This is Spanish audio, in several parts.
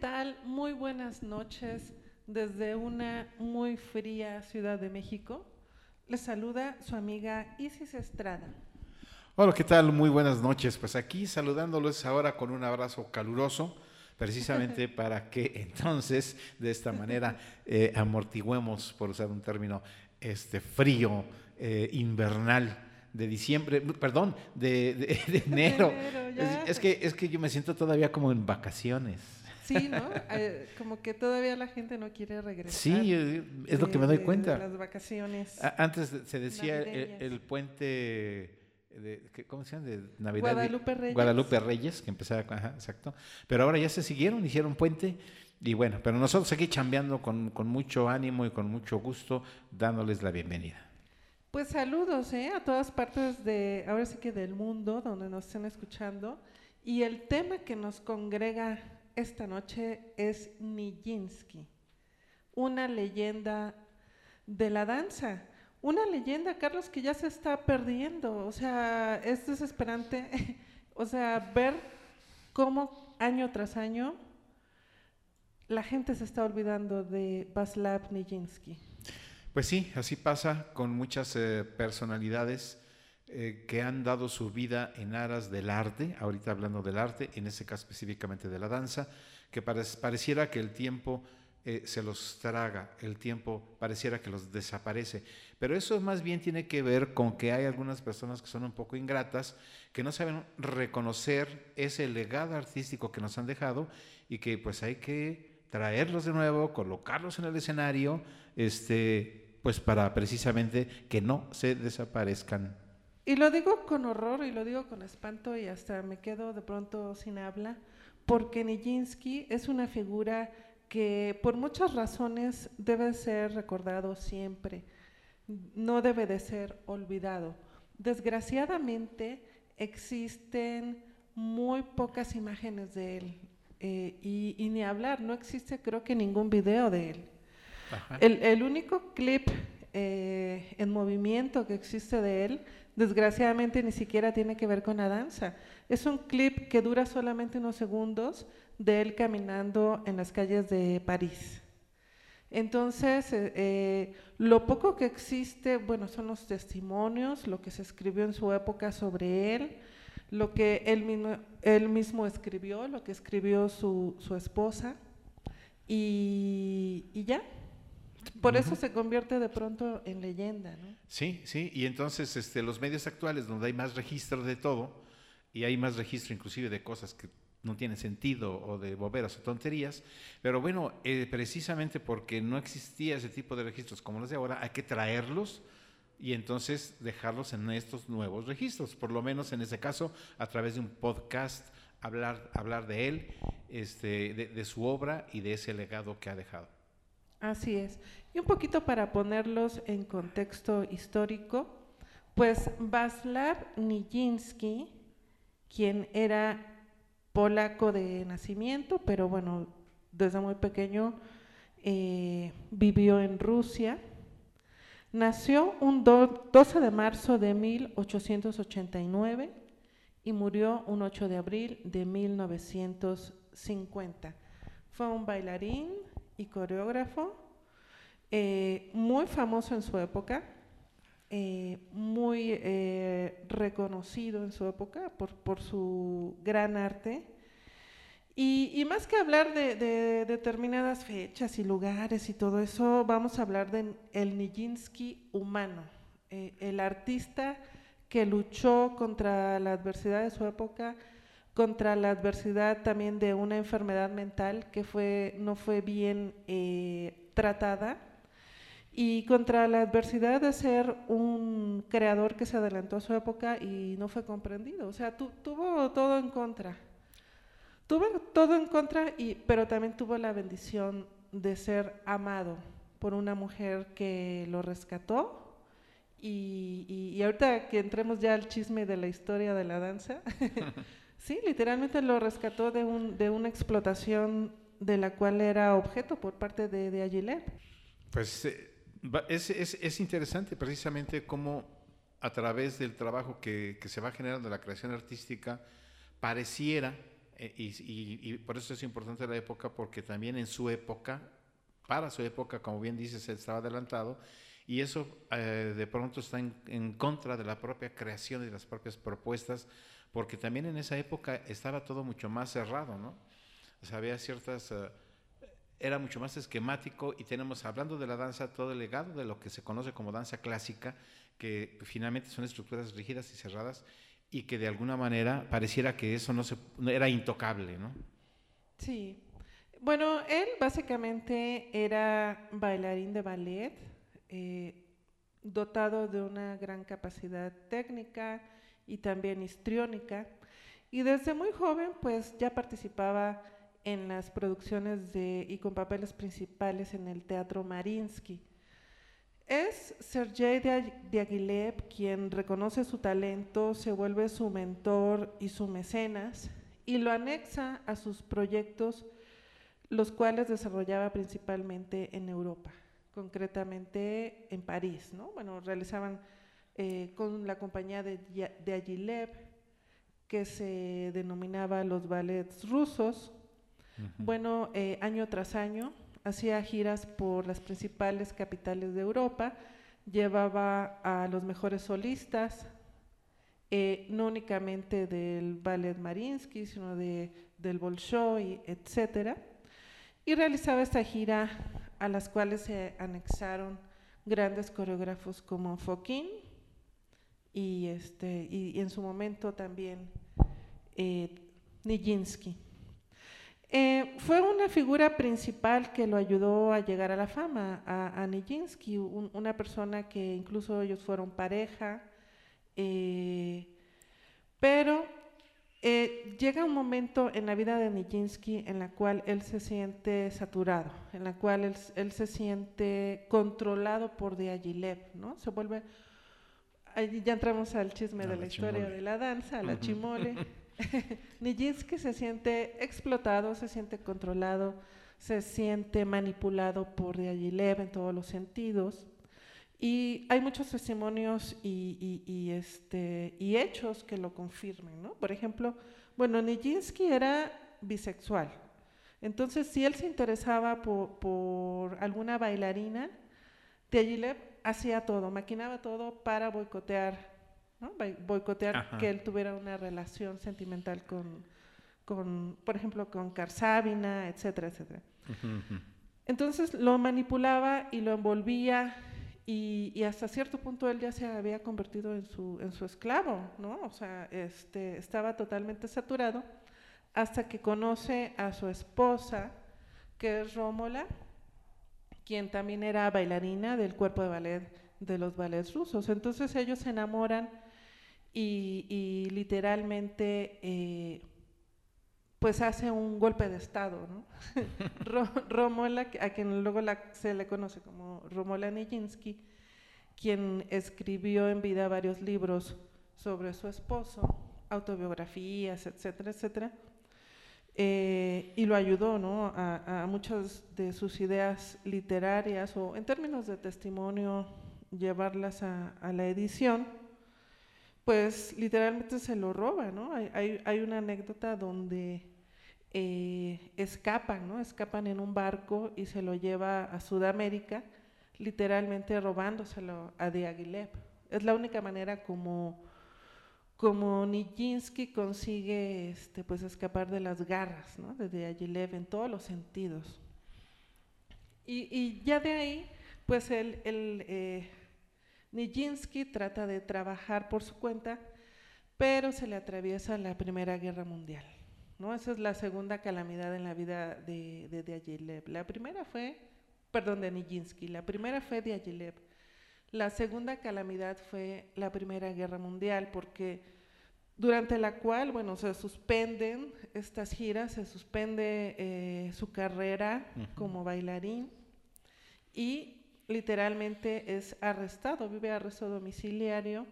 Tal? Muy buenas noches desde una muy fría Ciudad de México. Les saluda su amiga Isis Estrada. Hola, ¿qué tal? Muy buenas noches. Pues aquí saludándolos ahora con un abrazo caluroso, precisamente para que entonces de esta manera eh, amortiguemos, por usar un término, este frío eh, invernal de diciembre, perdón, de, de- de enero. enero, ya. es, es que, es que yo me siento todavía como en vacaciones. Sí, ¿no? Eh, como que todavía la gente no quiere regresar. Sí, eh, es lo que me doy cuenta. De las vacaciones. A- Antes se decía el, puente de, ¿qué- ¿cómo se llama? De Navidad. Guadalupe Reyes. Guadalupe Reyes, que empezaba, ajá, exacto. Pero ahora ya se siguieron, hicieron puente. Y bueno, pero nosotros aquí chambeando con, con mucho ánimo y con mucho gusto, dándoles la bienvenida. Pues saludos ¿eh? a todas partes de, ahora sí que del mundo, donde nos estén escuchando. Y el tema que nos congrega esta noche es Nijinsky, una leyenda de la danza. Una leyenda, Carlos, que ya se está perdiendo. O sea, es desesperante. o sea, ver cómo año tras año la gente se está olvidando de Václav Nijinsky. Pues sí, así pasa con muchas eh, personalidades eh, que han dado su vida en aras del arte, ahorita hablando del arte, en ese caso específicamente de la danza, que parec- pareciera que el tiempo eh, se los traga, el tiempo pareciera que los desaparece. Pero eso más bien tiene que ver con que hay algunas personas que son un poco ingratas, que no saben reconocer ese legado artístico que nos han dejado y que pues hay que traerlos de nuevo, colocarlos en el escenario, este, pues para precisamente que no se desaparezcan. Y lo digo con horror y lo digo con espanto y hasta me quedo de pronto sin habla, porque Nijinsky es una figura que por muchas razones debe ser recordado siempre, no debe de ser olvidado. Desgraciadamente existen muy pocas imágenes de él eh, y, y ni hablar, no existe creo que ningún video de él. El, el único clip eh, en movimiento que existe de él, desgraciadamente ni siquiera tiene que ver con la danza. Es un clip que dura solamente unos segundos de él caminando en las calles de París. Entonces, eh, eh, lo poco que existe, bueno, son los testimonios, lo que se escribió en su época sobre él, lo que él mismo, él mismo escribió, lo que escribió su, su esposa, y, y ya. Por eso se convierte de pronto en leyenda, ¿no? Sí, sí, y entonces este, los medios actuales donde hay más registro de todo y hay más registro inclusive de cosas que no tienen sentido o de boberas o tonterías, pero bueno, eh, precisamente porque no existía ese tipo de registros como los de ahora, hay que traerlos y entonces dejarlos en estos nuevos registros, por lo menos en ese caso a través de un podcast, hablar, hablar de él, este, de, de su obra y de ese legado que ha dejado. Así es. Y un poquito para ponerlos en contexto histórico, pues Václav Nijinsky, quien era polaco de nacimiento, pero bueno, desde muy pequeño eh, vivió en Rusia, nació un do- 12 de marzo de 1889 y murió un 8 de abril de 1950. Fue un bailarín y coreógrafo eh, muy famoso en su época, eh, muy eh, reconocido en su época por, por su gran arte. Y, más que hablar de, de determinadas fechas y lugares y todo eso, vamos a hablar del el Nijinsky humano, el artista que luchó contra la adversidad de su época, contra la adversidad también de una enfermedad mental que fue, no fue bien eh, tratada y contra la adversidad de ser un creador que se adelantó a su época y no fue comprendido. O sea, tuvo todo en contra. Tuvo todo en contra, y, pero también tuvo la bendición de ser amado por una mujer que lo rescató. Y, y ahorita que entremos ya al chisme de la historia de la danza, sí, literalmente lo rescató de, un, de una explotación de la cual era objeto por parte de, de Aguilera. Pues eh, es, es, es, interesante precisamente cómo a través del trabajo que, que se va generando la creación artística, pareciera, eh, y, y, por eso es importante la época, porque también en su época, para su época, como bien dices, estaba adelantado, y eso eh, de pronto está en, contra de la propia creación y de las propias propuestas, porque también en esa época estaba todo mucho más cerrado, ¿no? O sea, había ciertas... Uh, era mucho más esquemático y tenemos, hablando de la danza, todo el legado de lo que se conoce como danza clásica, que finalmente son estructuras rígidas y cerradas y que de alguna manera pareciera que eso no, se, era intocable, ¿no? Sí. Bueno, él básicamente era bailarín de ballet, eh, dotado de una gran capacidad técnica y también histriónica, y desde muy joven pues ya participaba en las producciones de, y con papeles principales en el Teatro Marinsky. Es Sergei Diaghilev quien reconoce su talento, se vuelve su mentor y su mecenas y lo anexa a sus proyectos, los cuales desarrollaba principalmente en Europa, concretamente en París. ¿no? Bueno, realizaban eh, con la compañía de Diaghilev, que se denominaba los ballets rusos, bueno, eh, año tras año hacía giras por las principales capitales de Europa, llevaba a los mejores solistas, eh, no únicamente del ballet Marinsky, sino de, del Bolshoi, etc. Y realizaba esta gira a las cuales se anexaron grandes coreógrafos como Fokin y, este, y, en su momento también eh, Nijinsky. Eh, fue una figura principal que lo ayudó a llegar a la fama, a, a Nijinsky, una persona que incluso ellos fueron pareja, eh, pero eh, llega un momento en la vida de Nijinsky en la cual él se siente saturado, en la cual él, se siente controlado por Diaghilev, ¿no? Se vuelve, ya entramos al chisme de la, historia de la danza, a la chimole. Nijinsky se siente explotado, se siente controlado, se siente manipulado por Diaghilev en todos los sentidos. Y hay muchos testimonios y, este, y hechos que lo confirman. ¿no? Por ejemplo, bueno, Nijinsky era bisexual. Entonces, si él se interesaba por, por alguna bailarina, Diaghilev hacía todo, maquinaba todo para boicotear boicotear que él tuviera una relación sentimental con, con por ejemplo, con Karsavina, etcétera, etcétera. Entonces lo manipulaba y lo envolvía y, hasta cierto punto él ya se había convertido en su, en su esclavo, ¿no? O sea, este, estaba totalmente saturado hasta que conoce a su esposa, que es Rómola, quien también era bailarina del cuerpo de ballet de los ballets rusos. Entonces ellos se enamoran y, literalmente eh, pues hace un golpe de Estado. ¿no? Romola, a quien luego se le conoce como Romola Nijinsky, quien escribió en vida varios libros sobre su esposo, autobiografías, etcétera, etcétera, eh, y lo ayudó ¿no? a, muchas de sus ideas literarias o en términos de testimonio llevarlas a la edición pues literalmente se lo roba, ¿no? Hay, hay, una anécdota donde eh, escapan, ¿no? Escapan en un barco y se lo lleva a Sudamérica, literalmente robándoselo a Diaghilev. Es la única manera como, como Nijinsky consigue este, pues, escapar de las garras ¿no? de Diaghilev en todos los sentidos. Y, y ya de ahí, pues él, él eh, Nijinsky trata de trabajar por su cuenta, pero se le atraviesa la Primera Guerra Mundial. ¿no? Esa es la segunda calamidad en la vida de, de La primera fue perdón, de Nijinsky. La primera fue Diaghilev. La segunda calamidad fue la Primera Guerra Mundial, porque durante la cual, bueno, se suspenden estas giras, se suspende eh, su carrera como bailarín y literalmente es arrestado, vive arresto domiciliario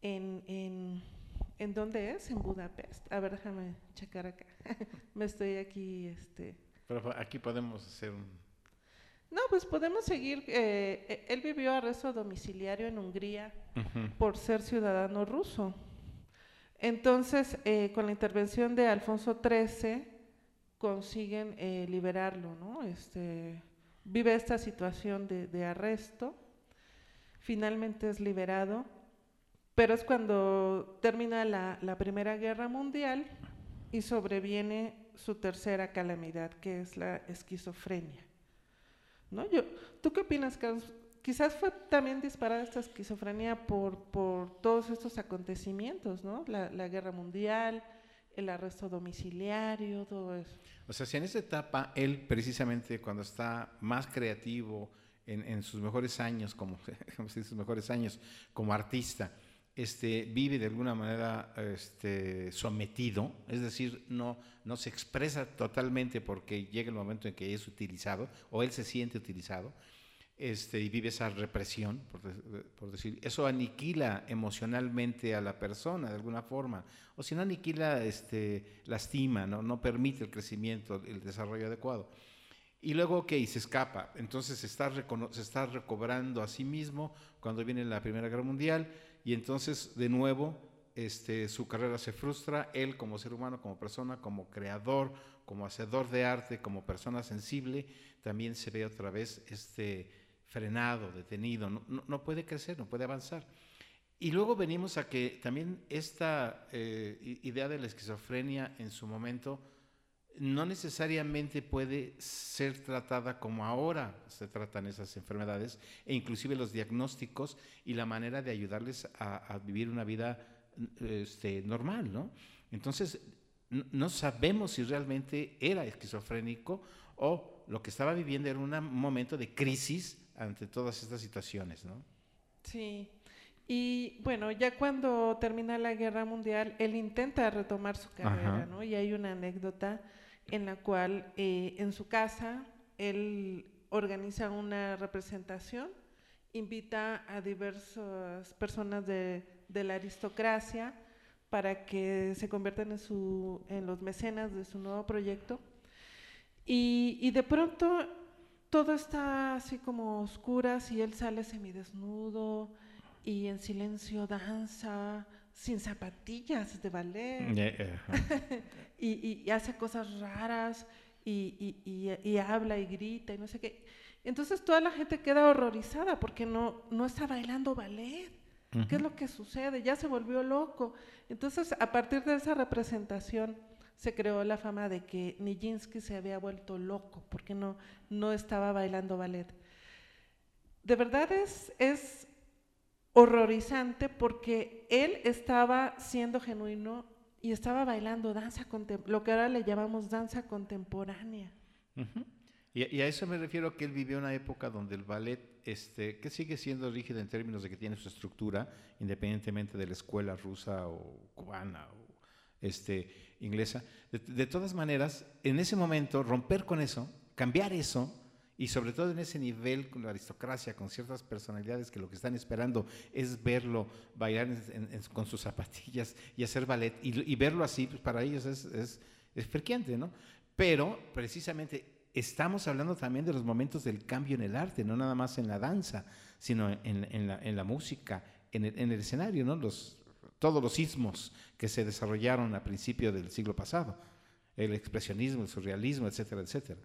en, en, ¿en dónde es? En Budapest. A ver, déjame checar acá. Me estoy aquí, este... Pero aquí podemos hacer un no, pues podemos seguir. Eh, eh, él vivió arresto domiciliario en Hungría por ser ciudadano ruso. Entonces, eh, con la intervención de Alfonso XIII, consiguen liberarlo, ¿no? Este, vive esta situación de, arresto, finalmente es liberado, pero es cuando termina la, la Primera Guerra Mundial y sobreviene su tercera calamidad, que es la esquizofrenia. ¿no? Yo, ¿Tú qué opinas, Carlos? Quizás fue también disparada esta esquizofrenia por, por todos estos acontecimientos, ¿no? La, la, guerra mundial, el arresto domiciliario, todo eso. O sea, si en esa etapa él precisamente cuando está más creativo, en, en sus mejores años, como, como sus mejores años como artista, este, vive de alguna manera este, sometido, es decir, no, no se expresa totalmente porque llega el momento en que es utilizado o él se siente utilizado este, y vive esa represión, por, decir, eso aniquila emocionalmente a la persona de alguna forma, o si no aniquila, este, lastima, ¿no? no permite el crecimiento, el desarrollo adecuado. Y luego, ok, se escapa, entonces se está, se está recobrando a sí mismo cuando viene la Primera Guerra Mundial, y entonces de nuevo este, su carrera se frustra, él como ser humano, como persona, como creador, como hacedor de arte, como persona sensible, también se ve otra vez este, frenado, detenido, no, puede crecer, no puede avanzar. Y luego venimos a que también esta eh, idea de la esquizofrenia en su momento no necesariamente puede ser tratada como ahora se tratan esas enfermedades e inclusive los diagnósticos y la manera de ayudarles a, vivir una vida este, normal, ¿no? Entonces, no sabemos si realmente era esquizofrénico o lo que estaba viviendo era un momento de crisis ante todas estas situaciones, ¿no? Sí. Y bueno, ya cuando termina la guerra mundial, él intenta retomar su carrera, ¿no? Y hay una anécdota en la cual eh, en su casa él organiza una representación, invita a diversas personas de, la aristocracia para que se conviertan en, su, en los mecenas de su nuevo proyecto. Y, y de pronto todo está así como oscuras y él sale semidesnudo y en silencio danza, sin zapatillas de ballet. y, hace cosas raras y, habla y grita y no sé qué. Entonces toda la gente queda horrorizada porque no, no está bailando ballet. ¿Qué es lo que sucede? Ya se volvió loco. Entonces, a partir de esa representación, se creó la fama de que Nijinsky se había vuelto loco porque no, no estaba bailando ballet. De verdad es, es horrorizante porque él estaba siendo genuino y estaba bailando danza, lo que ahora le llamamos danza contemporánea. y, a eso me refiero que él vivió una época donde el ballet, este, que sigue siendo rígido en términos de que tiene su estructura, independientemente de la escuela rusa o cubana este, inglesa, de todas maneras, en ese momento, romper con eso, cambiar eso, y sobre todo en ese nivel con la aristocracia, con ciertas personalidades que lo que están esperando es verlo bailar con sus zapatillas y hacer ballet, y, verlo así, pues para ellos es, es, es ¿no? Pero precisamente estamos hablando también de los momentos del cambio en el arte, no nada más en la danza, sino en, en, la, en la, música, en el, en el, escenario, ¿no? Los, todos los sismos que se desarrollaron a principios del siglo pasado, el expresionismo, el surrealismo, etcétera, etcétera.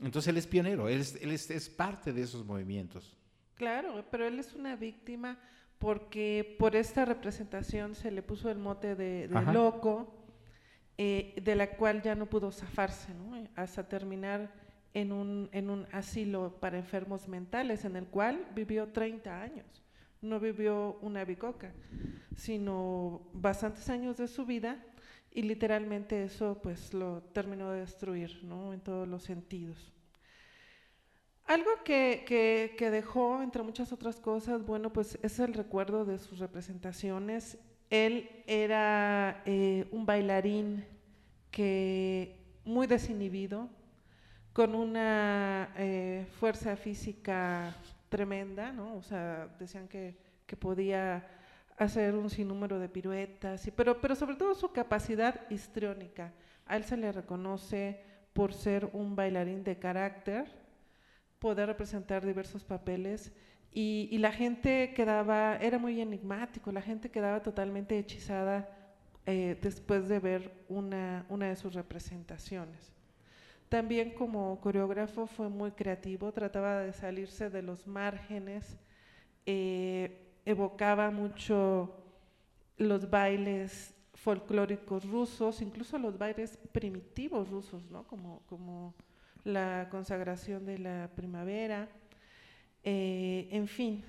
Entonces él es pionero, él, es, parte de esos movimientos. Claro, pero él es una víctima porque por esta representación se le puso el mote de, loco, eh, de la cual ya no pudo zafarse, hasta terminar en un, en un asilo para enfermos mentales, en el cual vivió 30 años. No vivió una bicoca, sino bastantes años de su vida y literalmente eso pues lo terminó de destruir, ¿no? En todos los sentidos. Algo que, dejó, entre muchas otras cosas, bueno, pues es el recuerdo de sus representaciones. Él era eh, un bailarín que muy desinhibido, con una eh, fuerza física tremenda, ¿no? O sea, decían que, podía hacer un sinnúmero de piruetas, y, pero, pero sobre todo su capacidad histriónica. A él se le reconoce por ser un bailarín de carácter, poder representar diversos papeles y, la gente quedaba, era muy enigmático, la gente quedaba totalmente hechizada eh, después de ver una, una de sus representaciones. También como coreógrafo fue muy creativo, trataba de salirse de los márgenes, eh, evocaba mucho los bailes folclóricos rusos, incluso los bailes primitivos rusos, ¿no? como, como la consagración de la primavera, eh, en fin.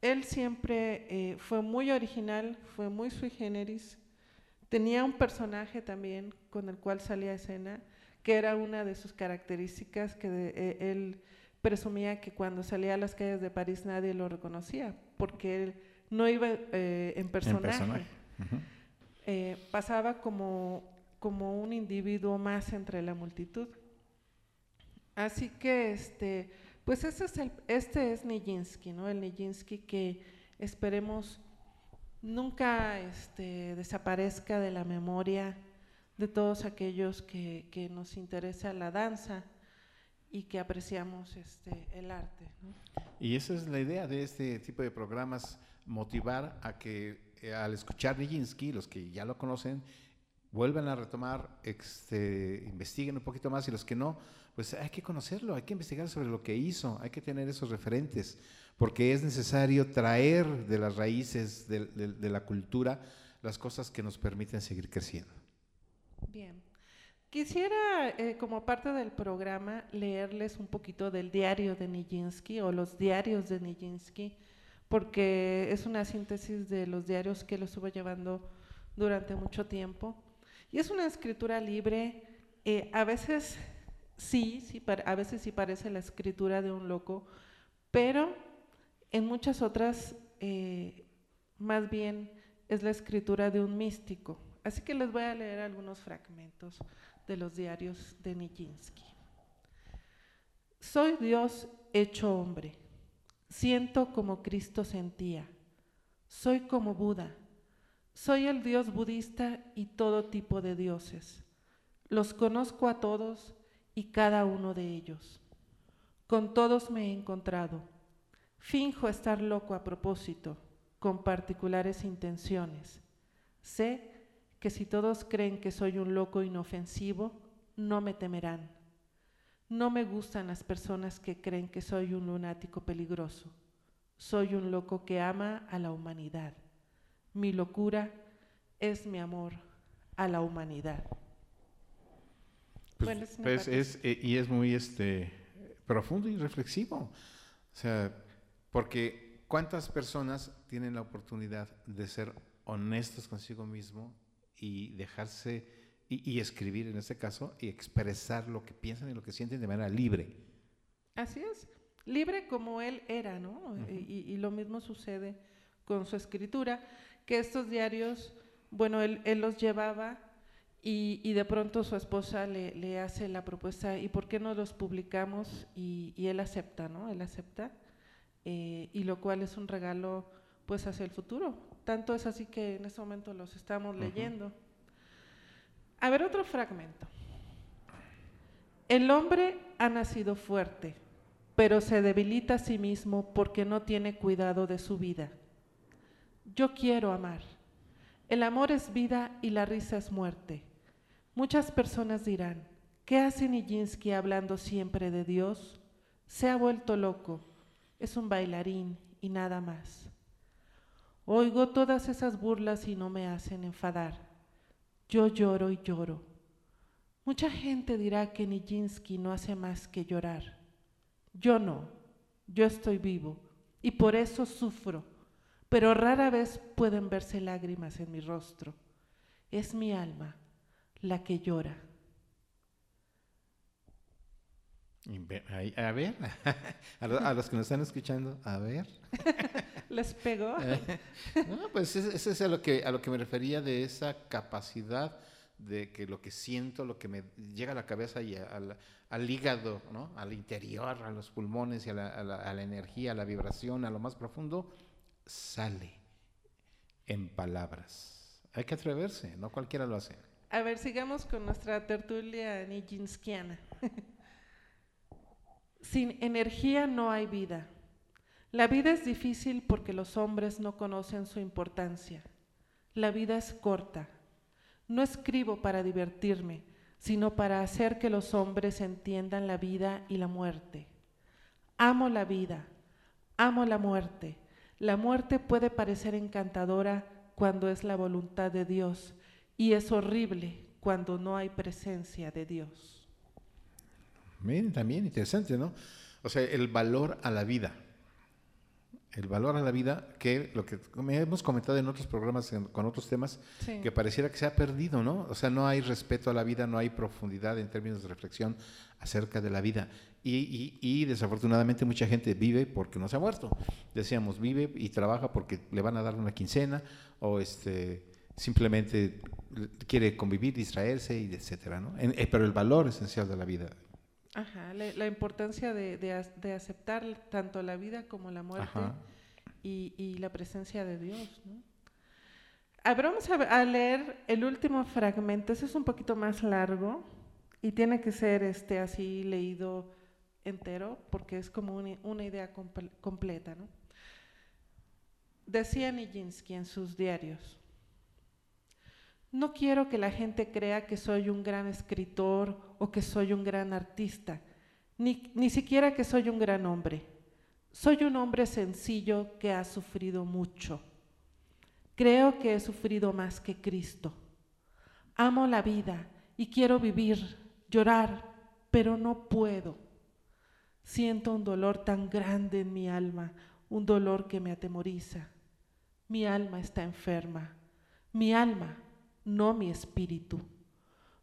Él siempre eh, fue muy original, fue muy sui generis, tenía un personaje también con el cual salía a escena, que era una de sus características, que eh, él presumía que cuando salía a las calles de París nadie lo reconocía, porque él no iba en personaje. pasaba como como un individuo más entre la multitud. Así que, este, pues ese es el, este es Nijinsky, ¿no? El Nijinsky que esperemos nunca este, desaparezca de la memoria de todos aquellos que, que nos interesa la danza y que apreciamos este, el arte. Y esa es la idea de este tipo de programas, motivar a que eh, al escuchar Nijinsky, los que ya lo conocen, vuelvan a retomar, este, investiguen un poquito más y los que no, pues hay que conocerlo, hay que investigar sobre lo que hizo, hay que tener esos referentes, porque es necesario traer de las raíces de, la cultura las cosas que nos permiten seguir creciendo. Bien. Quisiera, eh, como parte del programa, leerles un poquito del diario de Nijinsky o los diarios de Nijinsky, porque es una síntesis de los diarios que lo estuvo llevando durante mucho tiempo. Y es una escritura libre, eh, a veces sí, sí, a veces sí parece la escritura de un loco, pero en muchas otras eh, más bien es la escritura de un místico. Así que les voy a leer algunos fragmentos de los diarios de Nijinsky. Soy Dios hecho hombre. Siento como Cristo sentía. Soy como Buda. Soy el Dios budista y todo tipo de dioses. Los conozco a todos y cada uno de ellos. Con todos me he encontrado. Finjo estar loco a propósito, con particulares intenciones. Sé que si todos creen que soy un loco inofensivo, no me temerán. No me gustan las personas que creen que soy un lunático peligroso. Soy un loco que ama a la humanidad. Mi locura es mi amor a la humanidad. Pues, pues es, eh, y es muy este, profundo y reflexivo. O sea, porque ¿cuántas personas tienen la oportunidad de ser honestos consigo mismo y dejarse, y, escribir en este caso, y expresar lo que piensan y lo que sienten de manera libre? Así es, libre como él era, ¿no? y lo mismo sucede con su escritura que estos diarios, bueno, él, los llevaba y, de pronto su esposa le, hace la propuesta, ¿y por qué no los publicamos? Y, él acepta, ¿no? Él acepta, eh, y lo cual es un regalo pues hacia el futuro. Tanto es así que en este momento los estamos leyendo. A ver, otro fragmento. El hombre ha nacido fuerte, pero se debilita a sí mismo porque no tiene cuidado de su vida. Yo quiero amar. El amor es vida y la risa es muerte. Muchas personas dirán, ¿qué hace Nijinsky hablando siempre de Dios? Se ha vuelto loco, es un bailarín y nada más. Oigo todas esas burlas y no me hacen enfadar. Yo lloro y lloro. Mucha gente dirá que Nijinsky no hace más que llorar. Yo no, yo estoy vivo y por eso sufro pero rara vez pueden verse lágrimas en mi rostro. Es mi alma la que llora. A ver, a los que nos están escuchando, a ver. ¿Les pegó? no, pues eso es a lo, que, a lo que me refería de esa capacidad de que lo que siento, lo que me llega a la cabeza y al, hígado, ¿no? al interior, a los pulmones y a la, a la energía, a la vibración, a lo más profundo, sale en palabras. Hay que atreverse, no cualquiera lo hace. A ver, sigamos con nuestra tertulia nijinskiana. Sin energía no hay vida. La vida es difícil porque los hombres no conocen su importancia. La vida es corta. No escribo para divertirme, sino para hacer que los hombres entiendan la vida y la muerte. Amo la vida, amo la muerte. La muerte puede parecer encantadora cuando es la voluntad de Dios y es horrible cuando no hay presencia de Dios. Miren, también interesante, ¿no? O sea, el valor a la vida el valor a la vida, que lo que hemos comentado en otros programas con otros temas, que pareciera que se ha perdido, ¿no? O sea, no hay respeto a la vida, no hay profundidad en términos de reflexión acerca de la vida. Y, y, desafortunadamente mucha gente vive porque no se ha muerto. Decíamos, vive y trabaja porque le van a dar una quincena o este simplemente quiere convivir, distraerse, y etcétera, ¿no? Eh, pero el valor esencial de la vida Ajá, la, importancia de, de, aceptar tanto la vida como la muerte y, y, la presencia de Dios. ¿no? A ver, vamos a, leer el último fragmento, ese es un poquito más largo y tiene que ser este, así leído entero porque es como una, una idea completa. ¿no? Decía Nijinsky en sus diarios, no quiero que la gente crea que soy un gran escritor o que soy un gran artista, ni, ni, siquiera que soy un gran hombre. Soy un hombre sencillo que ha sufrido mucho. Creo que he sufrido más que Cristo. Amo la vida y quiero vivir, llorar, pero no puedo. Siento un dolor tan grande en mi alma, un dolor que me atemoriza. Mi alma está enferma. Mi alma no mi espíritu.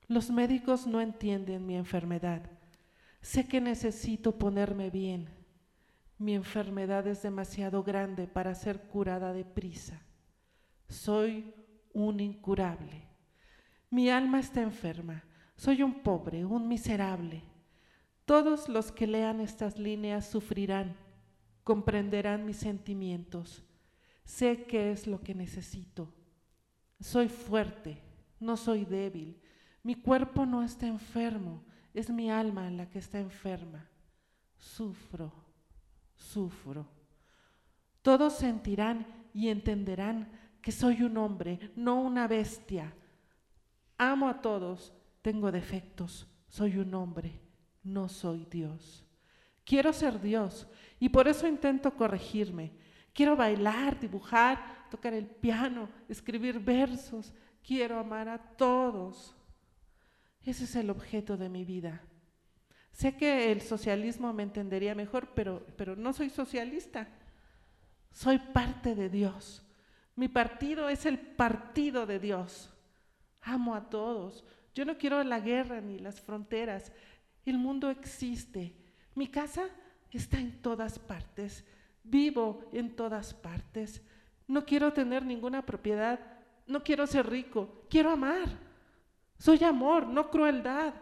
Los médicos no entienden mi enfermedad. Sé que necesito ponerme bien. Mi enfermedad es demasiado grande para ser curada deprisa. Soy un incurable. Mi alma está enferma. Soy un pobre, un miserable. Todos los que lean estas líneas sufrirán, comprenderán mis sentimientos. Sé qué es lo que necesito. Soy fuerte, no soy débil. Mi cuerpo no está enfermo, es mi alma la que está enferma. Sufro, sufro. Todos sentirán y entenderán que soy un hombre, no una bestia. Amo a todos, tengo defectos, soy un hombre, no soy Dios. Quiero ser Dios y por eso intento corregirme. Quiero bailar, dibujar, tocar el piano, escribir versos, quiero amar a todos. Ese es el objeto de mi vida. Sé que el socialismo me entendería mejor, pero, pero no soy socialista. Soy parte de Dios. Mi partido es el partido de Dios. Amo a todos. Yo no quiero la guerra ni las fronteras. El mundo existe. Mi casa está en todas partes. Vivo en todas partes. No quiero tener ninguna propiedad, no quiero ser rico, quiero amar. Soy amor, no crueldad.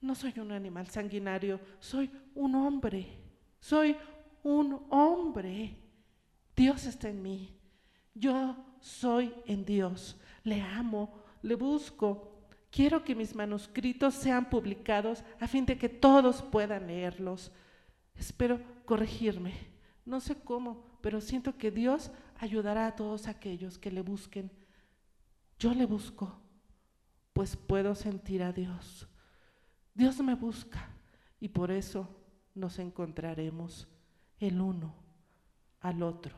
No soy un animal sanguinario, soy un hombre. Soy un hombre. Dios está en mí. Yo soy en Dios. Le amo, le busco. Quiero que mis manuscritos sean publicados a fin de que todos puedan leerlos. Espero corregirme. No sé cómo, pero siento que Dios ayudará a todos aquellos que le busquen. Yo le busco, pues puedo sentir a Dios. Dios me busca y por eso nos encontraremos el uno al otro.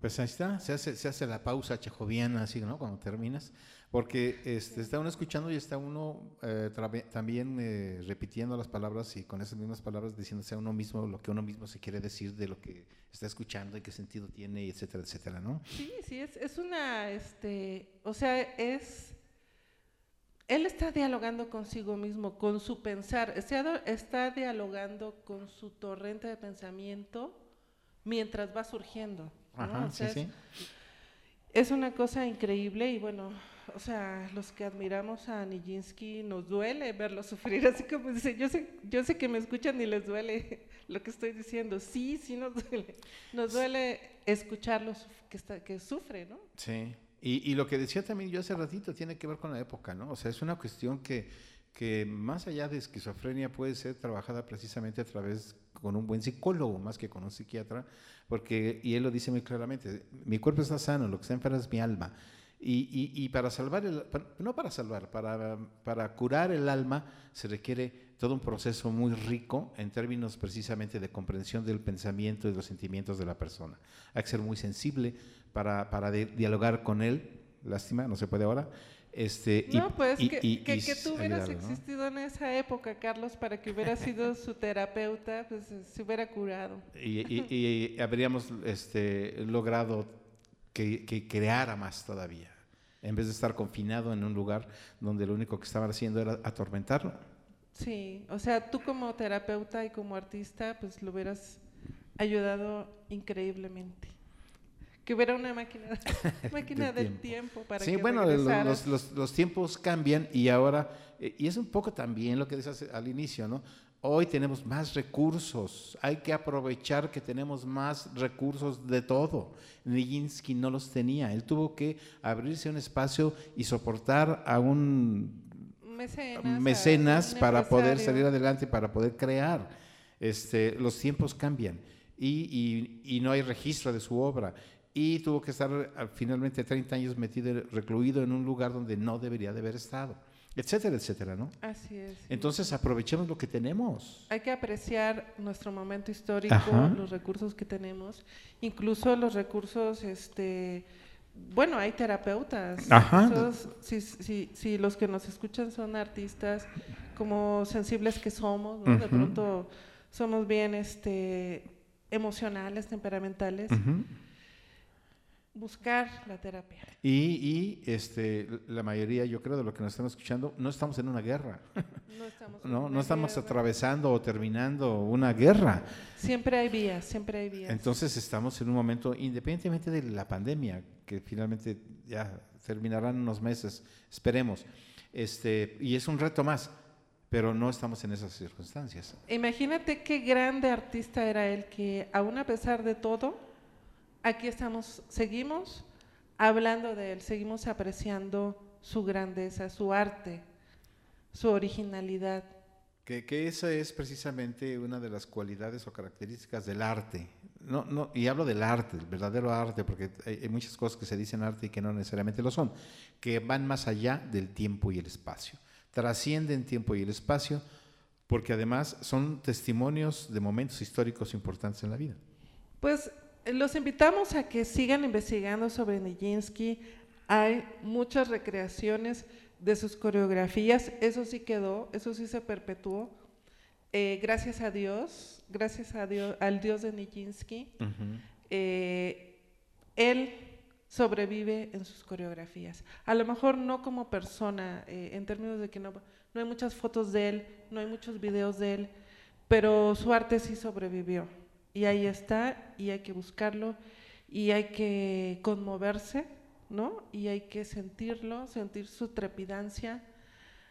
Pues ahí está, se hace, se hace la pausa chejoviana, así, ¿no? Cuando terminas. Porque este, está uno escuchando y está uno eh, también eh, repitiendo las palabras y con esas mismas palabras diciéndose a uno mismo lo que uno mismo se quiere decir de lo que está escuchando y qué sentido tiene, etcétera, etcétera, ¿no? Sí, sí, es, es una, este, o sea, es, él está dialogando consigo mismo, con su pensar, está, está dialogando con su torrente de pensamiento mientras va surgiendo. Ajá, sí, sí. Es una cosa increíble y bueno, o sea, los que admiramos a Nijinsky nos duele verlo sufrir, así como dice, yo sé, yo sé que me escuchan y les duele lo que estoy diciendo. Sí, sí nos duele. Nos duele escucharlo que, está, que sufre, ¿no? Sí. Y, y, lo que decía también yo hace ratito tiene que ver con la época, ¿no? O sea, es una cuestión que, que más allá de esquizofrenia puede ser trabajada precisamente a través con un buen psicólogo más que con un psiquiatra, porque, y él lo dice muy claramente, mi cuerpo está sano, lo que está enfermo es mi alma. Y, y, para salvar, el, no para salvar, para, para curar el alma se requiere todo un proceso muy rico en términos precisamente de comprensión del pensamiento y de los sentimientos de la persona. Hay que ser muy sensible para, para dialogar con él, lástima, no se puede ahora. Este, no, pues que, que, tú hubieras existido en esa época, Carlos, para que hubiera sido su terapeuta, pues se hubiera curado. Y, habríamos este, logrado que, que creara más todavía en vez de estar confinado en un lugar donde lo único que estaban haciendo era atormentarlo. Sí, o sea, tú como terapeuta y como artista, pues lo hubieras ayudado increíblemente. Que hubiera una máquina, máquina del tiempo. para sí, bueno, los, los, los, tiempos cambian y ahora, eh, y es un poco también lo que dices al inicio, ¿no? Hoy tenemos más recursos, hay que aprovechar que tenemos más recursos de todo. Nijinsky no los tenía, él tuvo que abrirse un espacio y soportar a un mecenas, para poder salir adelante, para poder crear. Este, los tiempos cambian y, y, y, no hay registro de su obra. Y tuvo que estar finalmente 30 años metido, recluido en un lugar donde no debería de haber estado etcétera, etcétera, ¿no? Así es. Entonces aprovechemos lo que tenemos. Hay que apreciar nuestro momento histórico, los recursos que tenemos, incluso los recursos, este, bueno, hay terapeutas. Ajá. si, si, si, los que nos escuchan son artistas, como sensibles que somos, ¿no? De pronto somos bien, este, emocionales, temperamentales buscar la terapia. Y, y, este, la mayoría, yo creo, de lo que nos están escuchando, no estamos en una guerra. No estamos, no, no estamos atravesando o terminando una guerra. Siempre hay vías, siempre hay vías. Entonces estamos en un momento, independientemente de la pandemia, que finalmente ya terminarán unos meses, esperemos, este, y es un reto más, pero no estamos en esas circunstancias. Imagínate qué grande artista era él, que aún a pesar de todo, aquí estamos, seguimos hablando de él, seguimos apreciando su grandeza, su arte, su originalidad. Que, que, esa es precisamente una de las cualidades o características del arte. No, no, y hablo del arte, el verdadero arte, porque hay, muchas cosas que se dicen arte y que no necesariamente lo son, que van más allá del tiempo y el espacio. Trascienden tiempo y el espacio porque además son testimonios de momentos históricos importantes en la vida. Pues los invitamos a que sigan investigando sobre Nijinsky. Hay muchas recreaciones de sus coreografías. Eso sí quedó, eso sí se perpetuó. Eh, gracias a Dios, gracias a Dios, al Dios de Nijinsky. Eh, él sobrevive en sus coreografías. A lo mejor no como persona, eh, en términos de que no, no hay muchas fotos de él, no hay muchos videos de él, pero su arte sí sobrevivió. Y ahí está, y hay que buscarlo, y hay que conmoverse, ¿no? Y hay que sentirlo, sentir su trepidancia.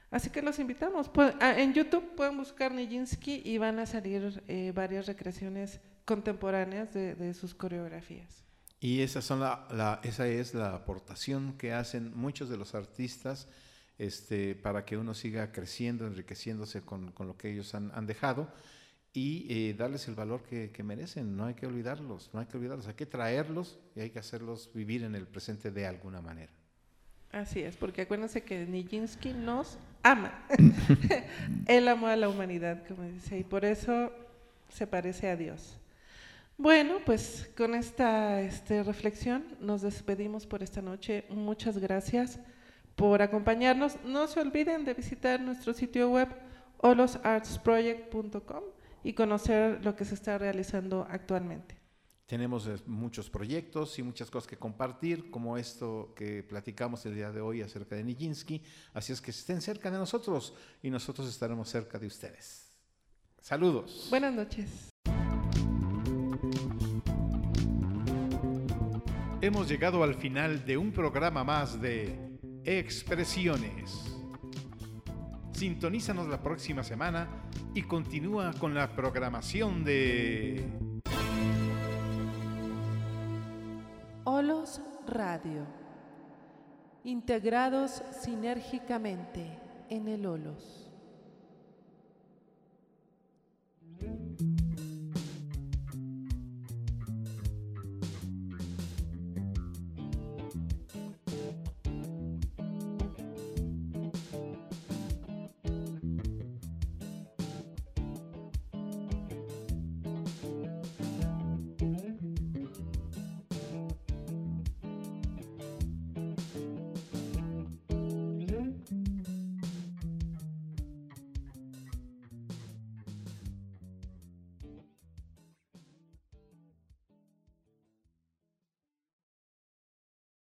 Así que los invitamos. Ah, en YouTube pueden buscar Nijinsky y van a salir eh, varias recreaciones contemporáneas de, sus coreografías. Y esa, son la, esa es la aportación que hacen muchos de los artistas este, para que uno siga creciendo, enriqueciéndose con, con lo que ellos han, han dejado y eh, darles el valor que, merecen. No hay que olvidarlos, no hay que olvidarlos, hay que traerlos y hay que hacerlos vivir en el presente de alguna manera. Así es, porque acuérdense que Nijinsky nos ama. Él amó a la humanidad, como dice, y por eso se parece a Dios. Bueno, pues con esta este, reflexión nos despedimos por esta noche. Muchas gracias por acompañarnos. No se olviden de visitar nuestro sitio web holosartsproject.com y conocer lo que se está realizando actualmente. tenemos eh, muchos proyectos y muchas cosas que compartir, como esto que platicamos el día de hoy acerca de Nijinsky. Así es que estén cerca de nosotros y nosotros estaremos cerca de ustedes. Saludos. Buenas noches. Hemos llegado al final de un programa más de Expresiones. Sintonízanos la próxima semana y continúa con la programación de Olos Radio. Integrados sinérgicamente en el Olos.